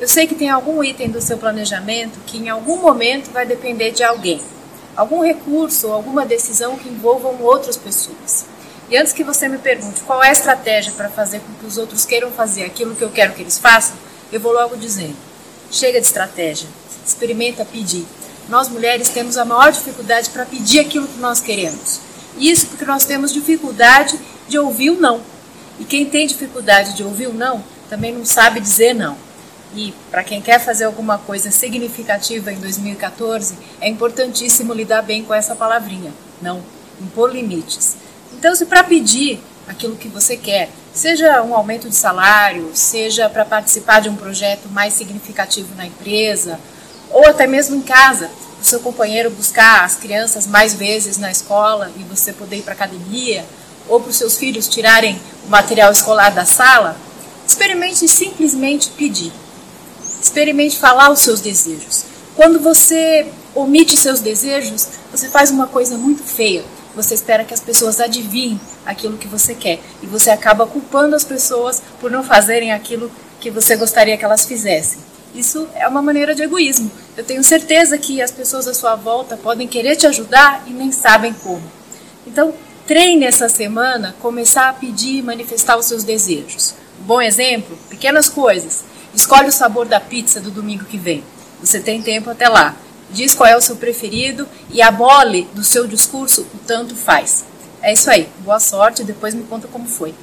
Eu sei que tem algum item do seu planejamento que em algum momento vai depender de alguém, algum recurso ou alguma decisão que envolvam outras pessoas. E antes que você me pergunte qual é a estratégia para fazer com que os outros queiram fazer aquilo que eu quero que eles façam, eu vou logo dizendo: chega de estratégia, experimenta pedir. Nós mulheres temos a maior dificuldade para pedir aquilo que nós queremos. Isso porque nós temos dificuldade de ouvir o não. E quem tem dificuldade de ouvir o não também não sabe dizer não. E para quem quer fazer alguma coisa significativa em 2014, é importantíssimo lidar bem com essa palavrinha, não impor limites. Então, se para pedir aquilo que você quer, seja um aumento de salário, seja para participar de um projeto mais significativo na empresa, ou até mesmo em casa, o seu companheiro buscar as crianças mais vezes na escola e você poder ir para academia, ou para os seus filhos tirarem o material escolar da sala, experimente simplesmente pedir. Experimente falar os seus desejos. Quando você omite seus desejos, você faz uma coisa muito feia. Você espera que as pessoas adivinhem aquilo que você quer e você acaba culpando as pessoas por não fazerem aquilo que você gostaria que elas fizessem. Isso é uma maneira de egoísmo. Eu tenho certeza que as pessoas à sua volta podem querer te ajudar e nem sabem como. Então, treine essa semana começar a pedir e manifestar os seus desejos. Bom exemplo: pequenas coisas. Escolhe o sabor da pizza do domingo que vem. Você tem tempo até lá. Diz qual é o seu preferido e abole do seu discurso o tanto faz. É isso aí. Boa sorte e depois me conta como foi.